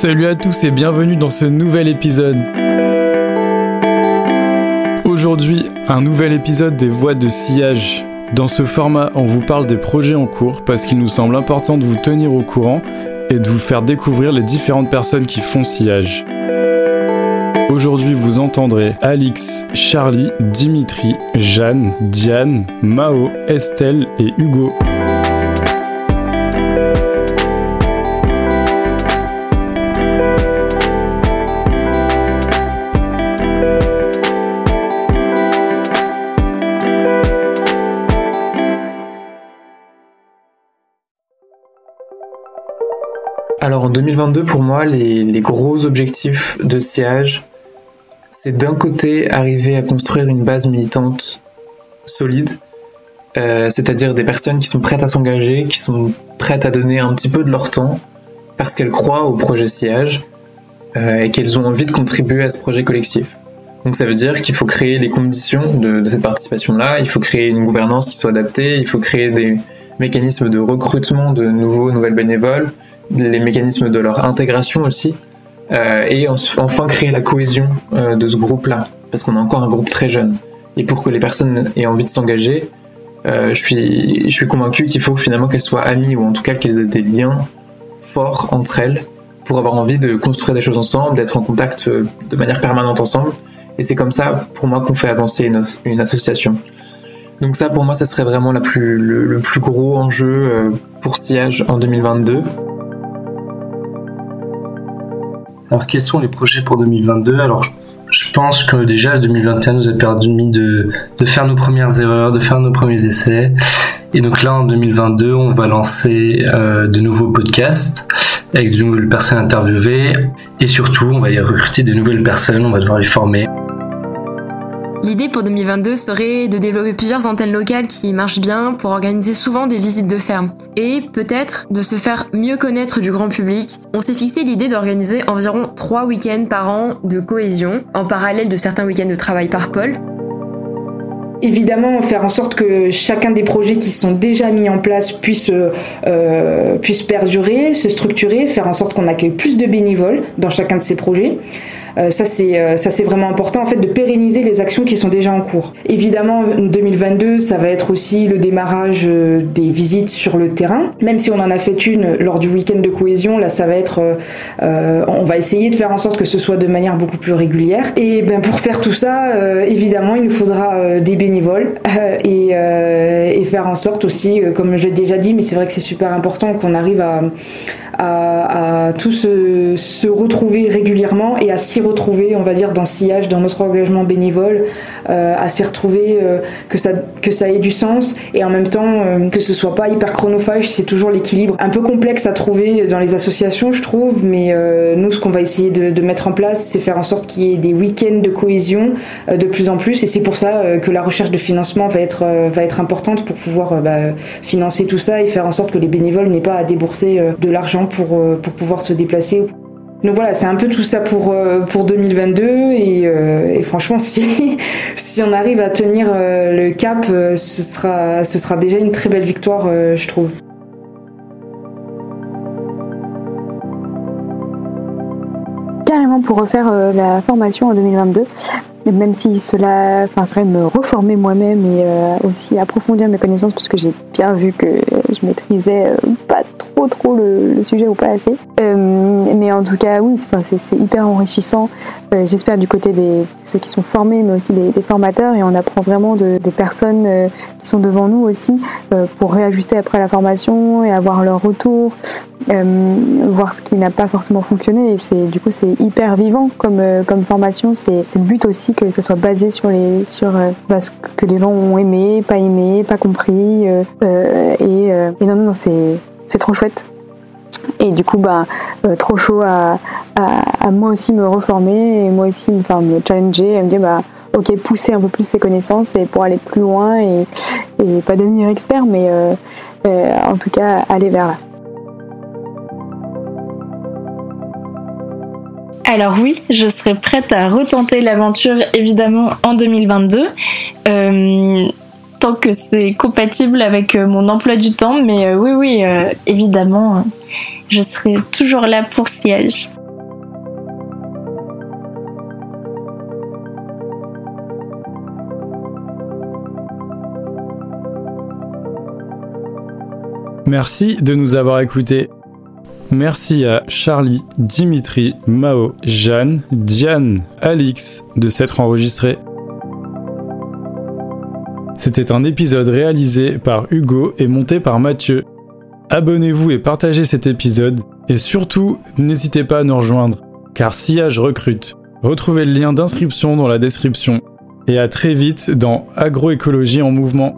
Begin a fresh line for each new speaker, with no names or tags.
Salut à tous et bienvenue dans ce nouvel épisode. Aujourd'hui, un nouvel épisode des voix de sillage. Dans ce format, on vous parle des projets en cours parce qu'il nous semble important de vous tenir au courant et de vous faire découvrir les différentes personnes qui font sillage. Aujourd'hui, vous entendrez Alix, Charlie, Dimitri, Jeanne, Diane, Mao, Estelle et Hugo.
Alors en 2022, pour moi, les, gros objectifs de siège, c'est d'un côté arriver à construire une base militante solide, euh, c'est-à-dire des personnes qui sont prêtes à s'engager, qui sont prêtes à donner un petit peu de leur temps parce qu'elles croient au projet siège euh, et qu'elles ont envie de contribuer à ce projet collectif. Donc ça veut dire qu'il faut créer les conditions de cette participation-là, il faut créer une gouvernance qui soit adaptée, il faut créer des mécanismes de recrutement de nouveaux, nouvelles bénévoles, les mécanismes de leur intégration aussi, euh, et enfin créer la cohésion euh, de ce groupe-là, parce qu'on a encore un groupe très jeune. Et pour que les personnes aient envie de s'engager, euh, je, suis, je suis convaincu qu'il faut finalement qu'elles soient amies, ou en tout cas qu'elles aient des liens forts entre elles, pour avoir envie de construire des choses ensemble, d'être en contact de manière permanente ensemble. Et c'est comme ça, pour moi, qu'on fait avancer une, association. Donc ça, pour moi, ça serait vraiment le, plus gros enjeu euh, pour Sillage en 2022.
Alors, quels sont les projets pour 2022 Alors, je, pense que déjà 2021 nous a permis de, de, faire nos premières erreurs, de faire nos premiers essais. Et donc là, en 2022, on va lancer euh, de nouveaux podcasts avec de nouvelles personnes interviewées. Et surtout, on va y recruter de nouvelles personnes, on va devoir les former.
L'idée pour 2022 serait de développer plusieurs antennes locales qui marchent bien pour organiser souvent des visites de ferme et peut-être de se faire mieux connaître du grand public. On s'est fixé l'idée d'organiser environ 3 week-ends par an de cohésion en parallèle de certains week-ends de travail par pôle.
Évidemment, faire en sorte que chacun des projets qui sont déjà mis en place puisse, euh, puisse perdurer, se structurer, faire en sorte qu'on accueille plus de bénévoles dans chacun de ces projets. Euh, ça c'est euh, ça c'est vraiment important en fait de pérenniser les actions qui sont déjà en cours. Évidemment, 2022, ça va être aussi le démarrage euh, des visites sur le terrain. Même si on en a fait une lors du week-end de cohésion, là ça va être, euh, on va essayer de faire en sorte que ce soit de manière beaucoup plus régulière. Et ben pour faire tout ça, euh, évidemment, il nous faudra des bénévoles et, et, faire en sorte aussi, comme je l'ai déjà dit, mais c'est vrai que c'est super important qu'on arrive à à, à tous se, se, retrouver régulièrement et à s'y retrouver, on va dire, dans sillage, dans notre engagement bénévole, euh, à s'y retrouver, euh, que ça que ça ait du sens et en même temps euh, que ce soit pas hyper chronophage. C'est toujours l'équilibre un peu complexe à trouver dans les associations, je trouve. Mais euh, nous, ce qu'on va essayer de, de, mettre en place, c'est faire en sorte qu'il y ait des week-ends de cohésion euh, de plus en plus. Et c'est pour ça euh, que la recherche de financement va être va être importante pour pouvoir bah, financer tout ça et faire en sorte que les bénévoles n'aient pas à débourser de l'argent pour, pour pouvoir se déplacer. Donc voilà, c'est un peu tout ça pour, pour 2022 et, euh, et franchement, si, si on arrive à tenir euh, le cap, euh, ce sera, ce sera déjà une très belle victoire, je trouve.
Carrément pour refaire la formation en 2022 même si cela enfin, serait me reformer moi-même et euh, aussi approfondir mes connaissances parce que j'ai bien vu que je maîtrisais euh, pas trop le, sujet ou pas assez. Euh, mais en tout cas, oui, c'est hyper enrichissant. Euh, j'espère du côté des ceux qui sont formés, mais aussi des, formateurs et on apprend vraiment de, des personnes euh, qui sont devant nous aussi pour réajuster après la formation et avoir leur retour, voir ce qui n'a pas forcément fonctionné. Et du coup c'est hyper vivant comme formation. C'est le but aussi que ça soit basé sur les sur euh, ce que les gens ont aimé, pas aimé, pas compris et, et, non non non c'est c'est trop chouette et du coup bah trop chaud à, moi aussi me reformer et moi aussi me challenger et me dire bah ok pousser un peu plus ses connaissances et pour aller plus loin et, pas devenir expert mais en tout cas aller vers là
Alors oui, je serais prête à retenter l'aventure évidemment en 2022 tant que c'est compatible avec euh, mon emploi du temps. Mais euh, oui, oui, euh, évidemment, je serai toujours là pour siège.
Merci de nous avoir écoutés. Merci à Charlie, Dimitri, Mao, Jeanne, Diane, Alix de s'être enregistrés. C'était un épisode réalisé par Hugo et monté par Mathieu. Abonnez-vous et partagez cet épisode et surtout n'hésitez pas à nous rejoindre car Sillage recrute. Retrouvez le lien d'inscription dans la description et à très vite dans Agroécologie en mouvement.